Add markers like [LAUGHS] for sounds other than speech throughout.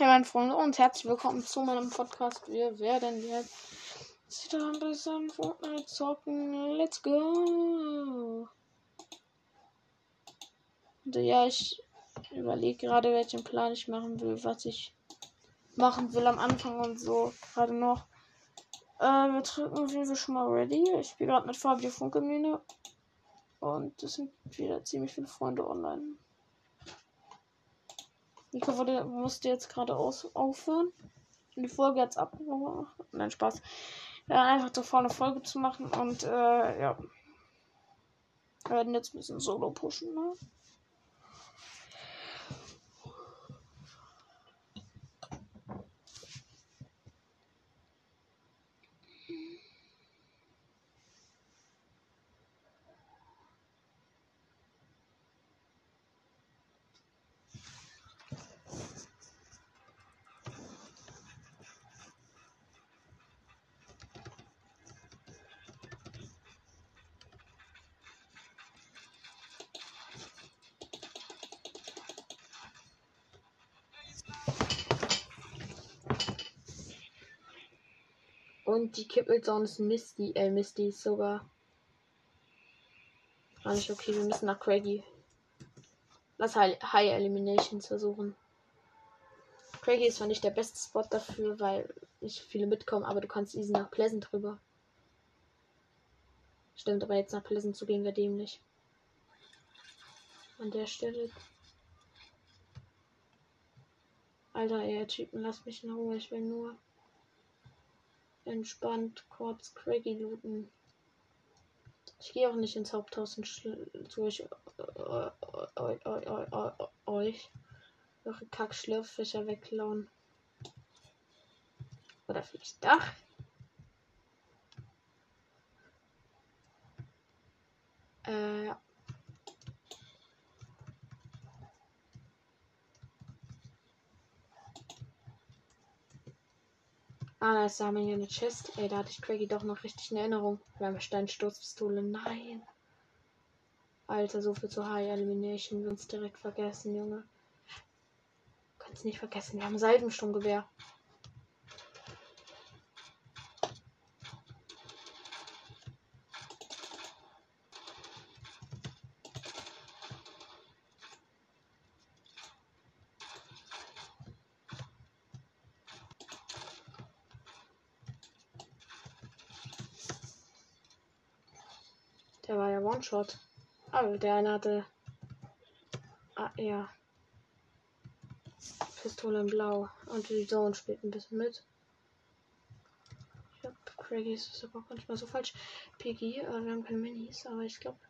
Hey meine Freunde und herzlich willkommen zu meinem Podcast. Wir werden jetzt wieder ein bisschen Fortnite zocken. Let's go! Und ja, ich überlege gerade, welchen Plan ich machen will, was ich machen will am Anfang und so. Gerade noch. Äh, wir drücken wir schon mal ready. Ich spiele gerade mit Fabio Funkemine. Und es sind wieder ziemlich viele Freunde online. Nico wurde, musste jetzt gerade aufhören. Die Folge jetzt abgebrochen. Nein, Spaß. Ja, einfach davor eine Folge zu machen und äh, ja. Wir werden jetzt ein bisschen Solo pushen, ne? Und die Kippelzone ist Misty, äh, Misty ist sogar. Gar nicht okay, wir müssen nach Craggy. Lass High Eliminations versuchen. Craggy ist zwar nicht der beste Spot dafür, weil nicht viele mitkommen, aber du kannst easy nach Pleasant rüber. Stimmt, aber jetzt nach Pleasant zu gehen wäre dämlich. An der Stelle. Alter, ey, Typen, lass mich in Ruhe, ich will nur entspannt kurz Craigie looten. Ich gehe auch nicht ins Haupthaus und durch euch eure Kackschlürffischer wegklauen. Oder vielleicht Dach. Äh, ja. Ah, da ist Samen hier eine Chest. Ey, da hatte ich Craigie doch noch richtig in Erinnerung. Steinstoßpistole. Nein. Alter, so viel zu High Elimination. Wir uns direkt vergessen, Junge. Kannst nicht vergessen. Wir haben Salbensturmgewehr. Der war ja One-Shot. Aber der eine hatte. Ah, ja. Pistole in Blau. Und die Zone spielt ein bisschen mit. Ich glaube, Craigie ist aber manchmal so falsch. Piggy, äh, wir haben keine Minis, aber ich glaube,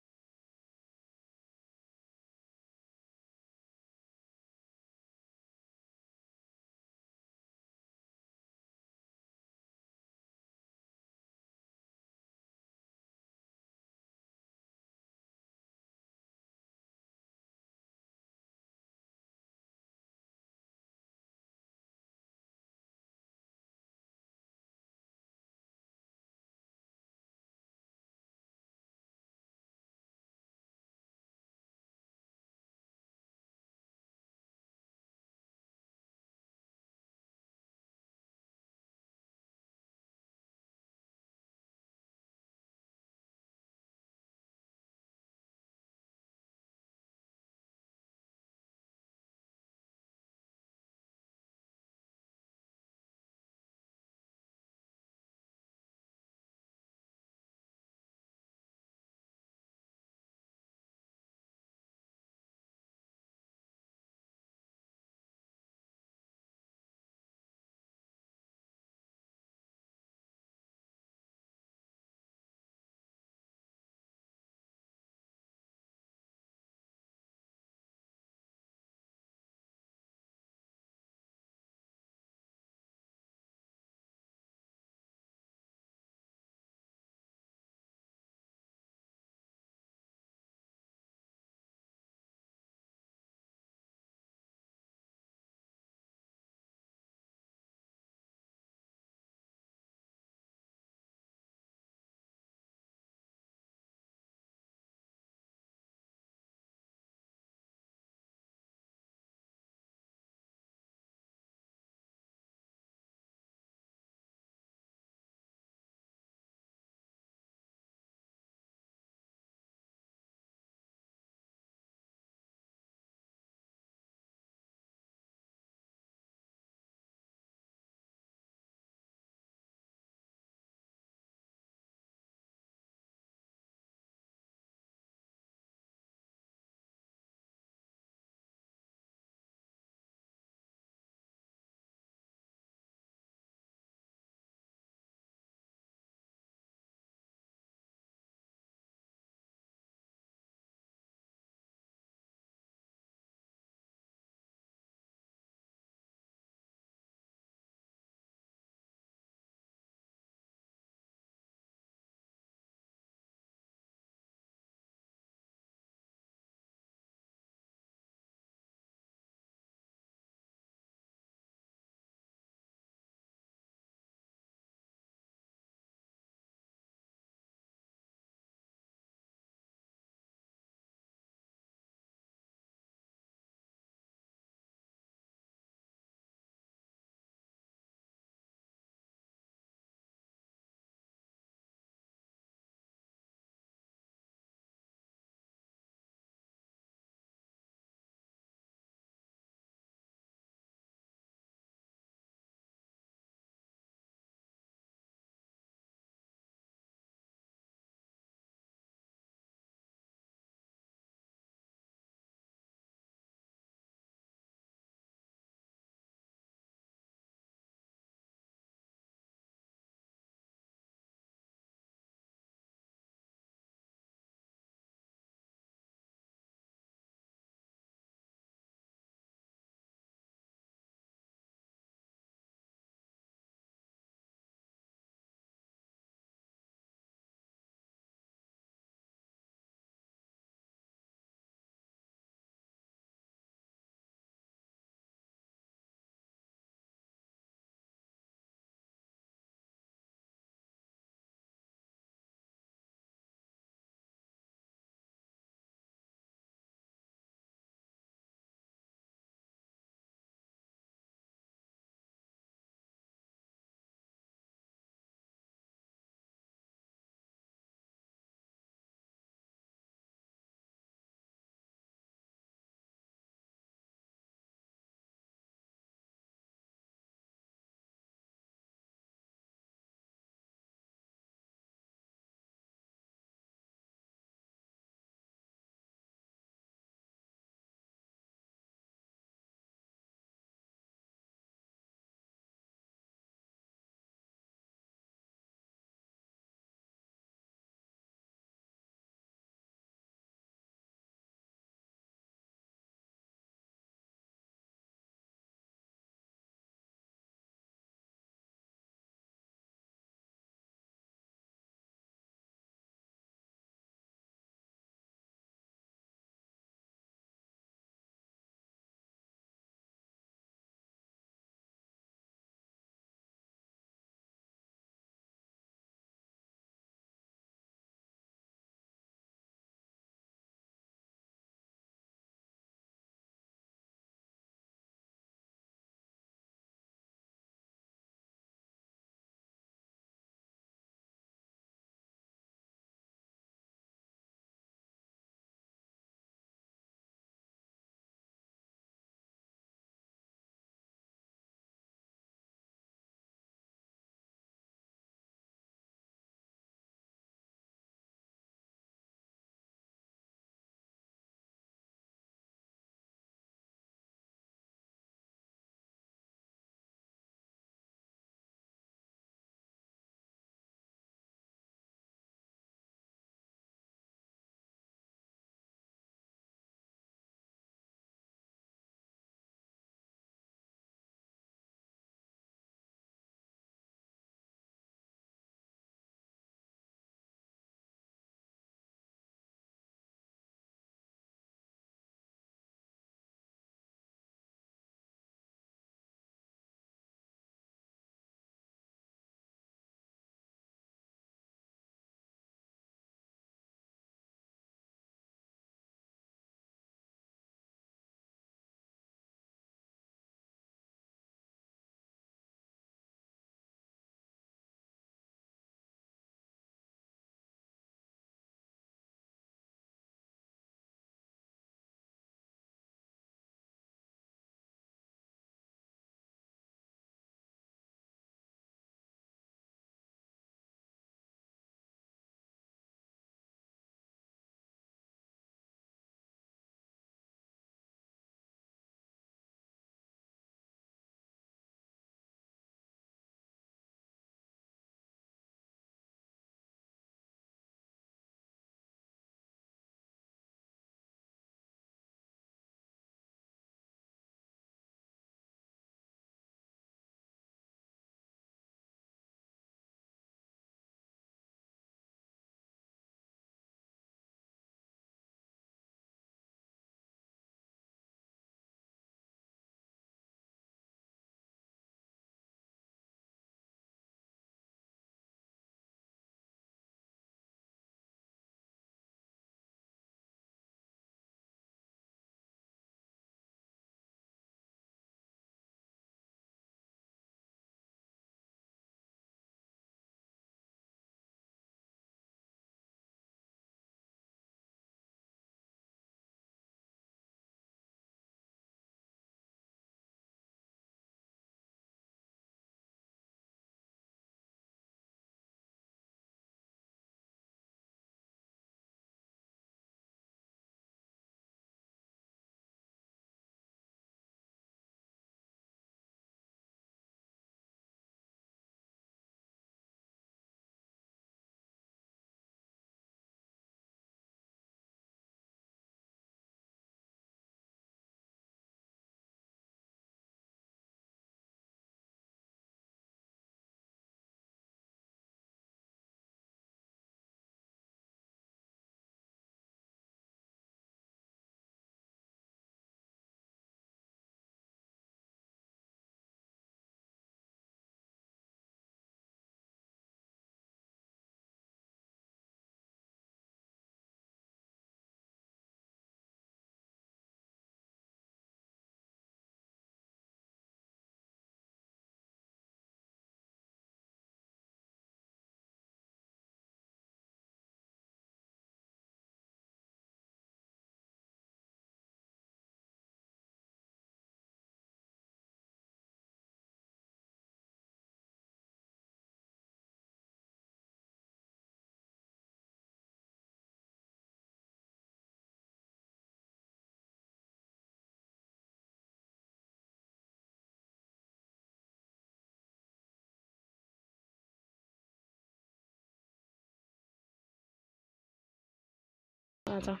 Alter.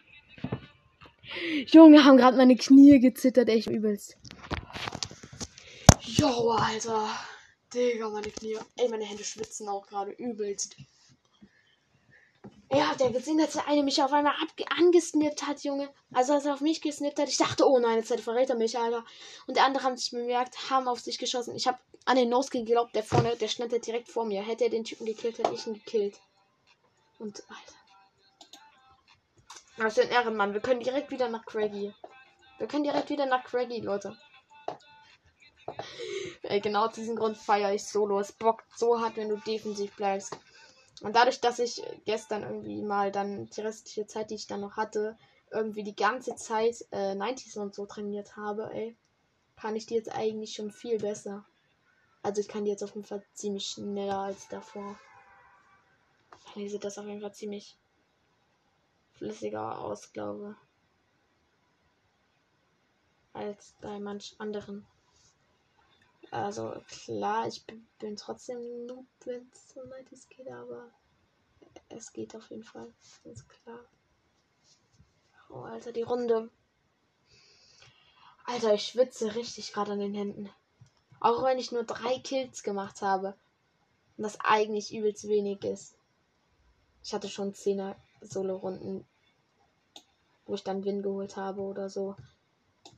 Junge, haben gerade meine Knie gezittert, echt übelst. Jo, Alter. Digga, meine Knie. Ey, meine Hände schwitzen auch gerade übelst. Ja, habt ihr gesehen, dass der eine mich auf einmal angesnippt hat, Junge? Also als er auf mich gesnippt hat, ich dachte, oh nein, jetzt verrät er mich, Alter. Und der andere haben sich bemerkt, haben auf sich geschossen. Ich habe an den Nose geglaubt, der vorne, der stand direkt vor mir. Hätte er den Typen gekillt, hätte ich ihn gekillt. Und, Alter. Was für ein Ehrenmann. Wir können direkt wieder nach Craggy. Wir können direkt wieder nach Craggy, Leute. Ey, genau aus diesem Grund feiere ich Solo. Es bockt so hart, wenn du defensiv bleibst. Und dadurch, dass ich gestern irgendwie mal dann die restliche Zeit, die ich dann noch hatte, irgendwie die ganze Zeit äh, 90s und so trainiert habe, ey, kann ich die jetzt eigentlich schon viel besser. Also ich kann die jetzt auf jeden Fall ziemlich schneller als davor. Hier sieht das auf jeden Fall ziemlich flüssiger aus, glaube als bei manch anderen. Also klar, ich bin, trotzdem Noob, wenn es so weit es geht, aber es geht auf jeden Fall. Ganz klar. Oh, Alter, die Runde. Alter, ich schwitze richtig gerade an den Händen. Auch wenn ich nur drei Kills gemacht habe. Und das eigentlich übelst wenig ist. Ich hatte schon 10er Solo-Runden, wo ich dann Win geholt habe oder so.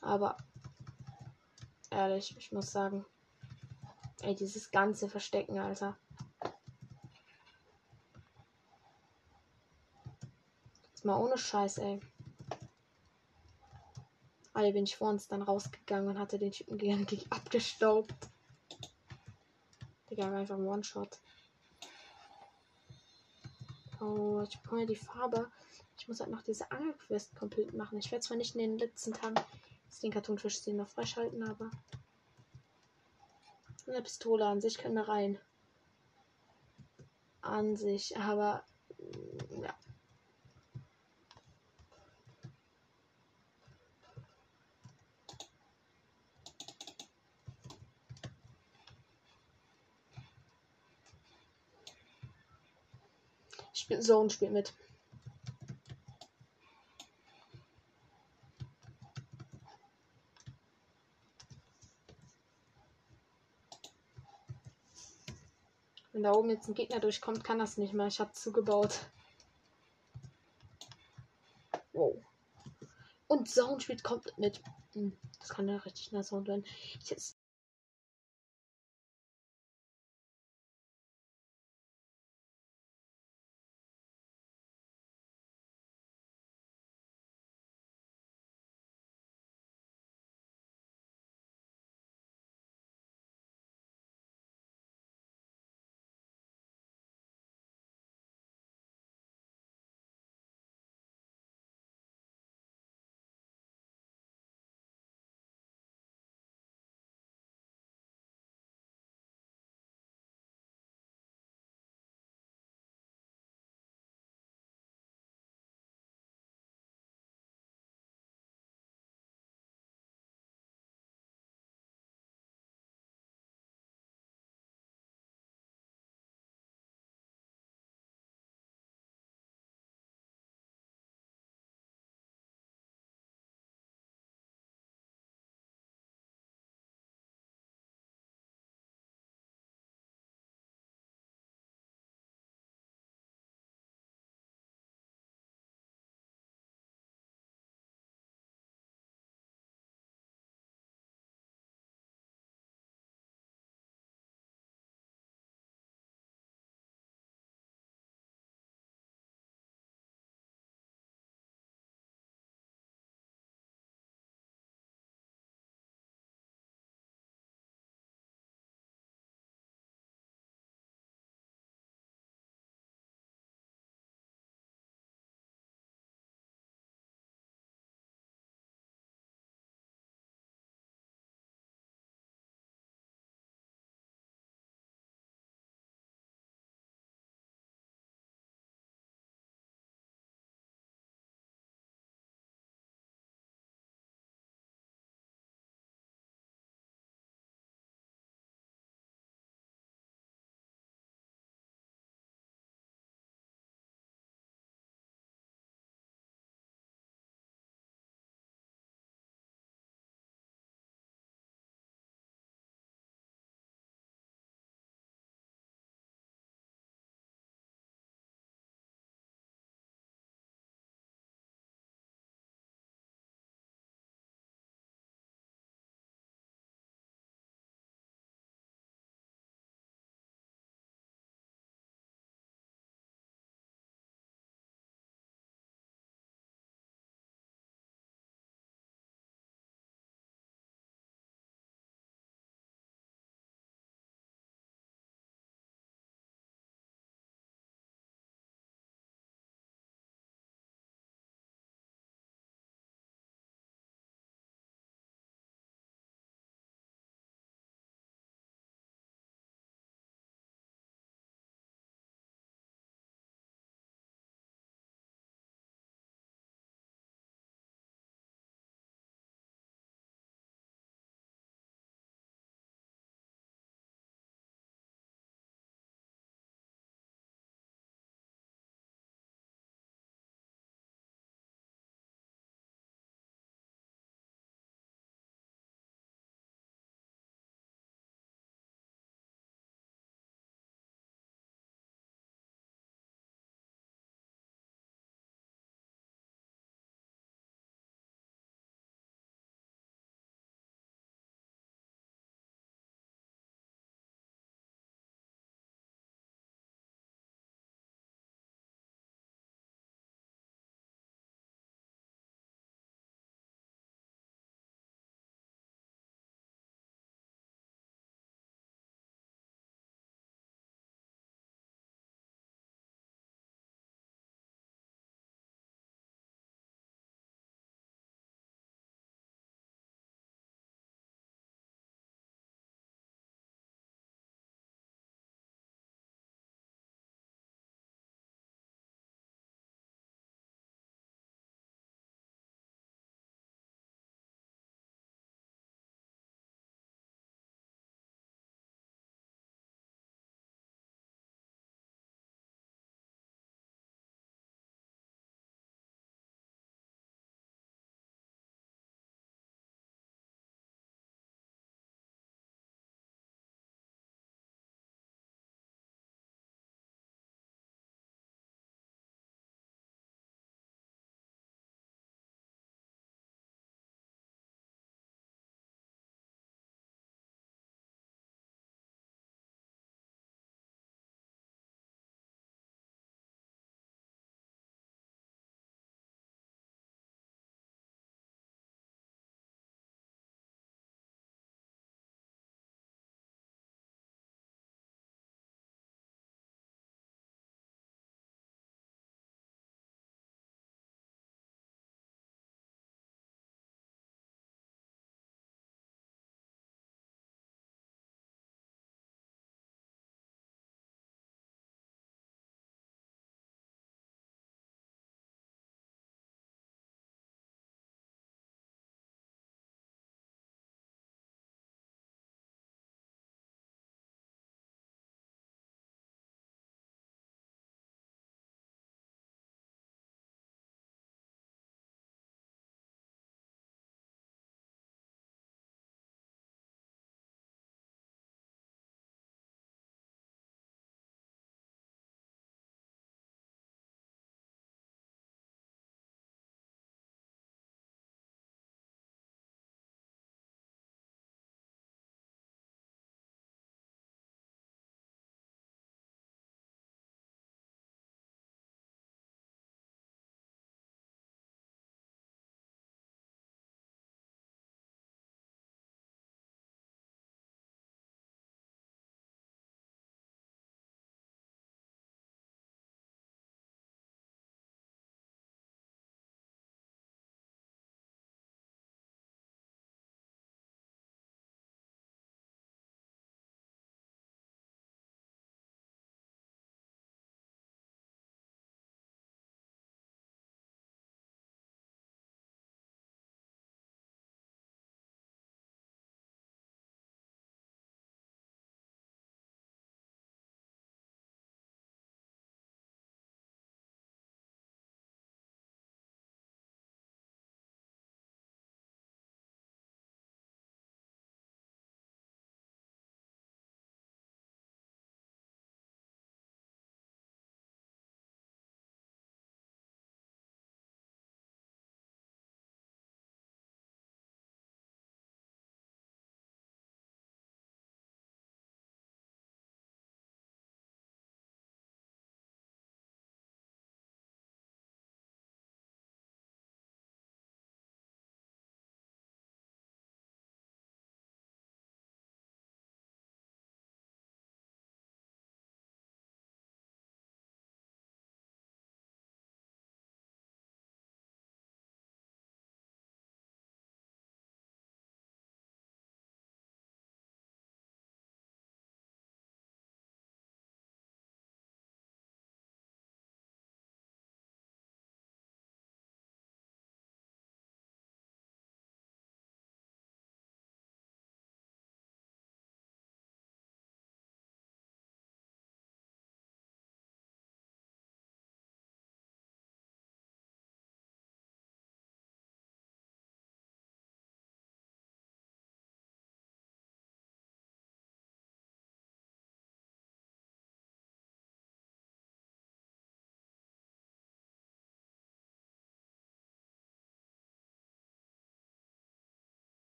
Aber ehrlich, ich muss sagen, ey, dieses ganze Verstecken, Alter. Jetzt mal ohne Scheiß, ey. Alle bin ich vor uns dann rausgegangen und hatte den Typen gegen [LAUGHS] abgestaubt. Digga, einfach ein One-Shot. Oh, ich bekomme ja die Farbe. Ich muss halt noch diese Angelquest komplett machen. Ich werde zwar nicht in den letzten Tagen den Kartonfisch den noch freischalten, aber eine Pistole an sich können wir rein. An sich, aber Spiel, Zone spielt mit. Wenn da oben jetzt ein Gegner durchkommt, kann das nicht mehr. Ich habe zugebaut. Wow. Und Sound spielt komplett mit. Hm, das kann ja richtig nah Sound werden. Ich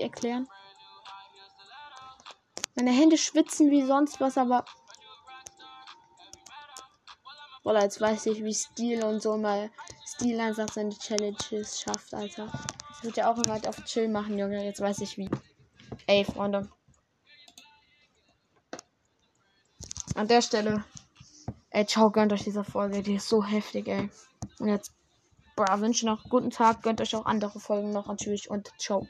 erklären? Meine Hände schwitzen wie sonst was, aber. Oder jetzt weiß ich, wie Stil und so mal Stil einfach seine Challenges schafft, Alter. Das wird ja auch immer auf Chill machen, Junge. Jetzt weiß ich wie. Ey, Freunde. An der Stelle. Ey, ciao, gönnt euch diese Folge. Die ist so heftig, ey. Und jetzt, boah, wünsche noch guten Tag. Gönnt euch auch andere Folgen noch natürlich und ciao.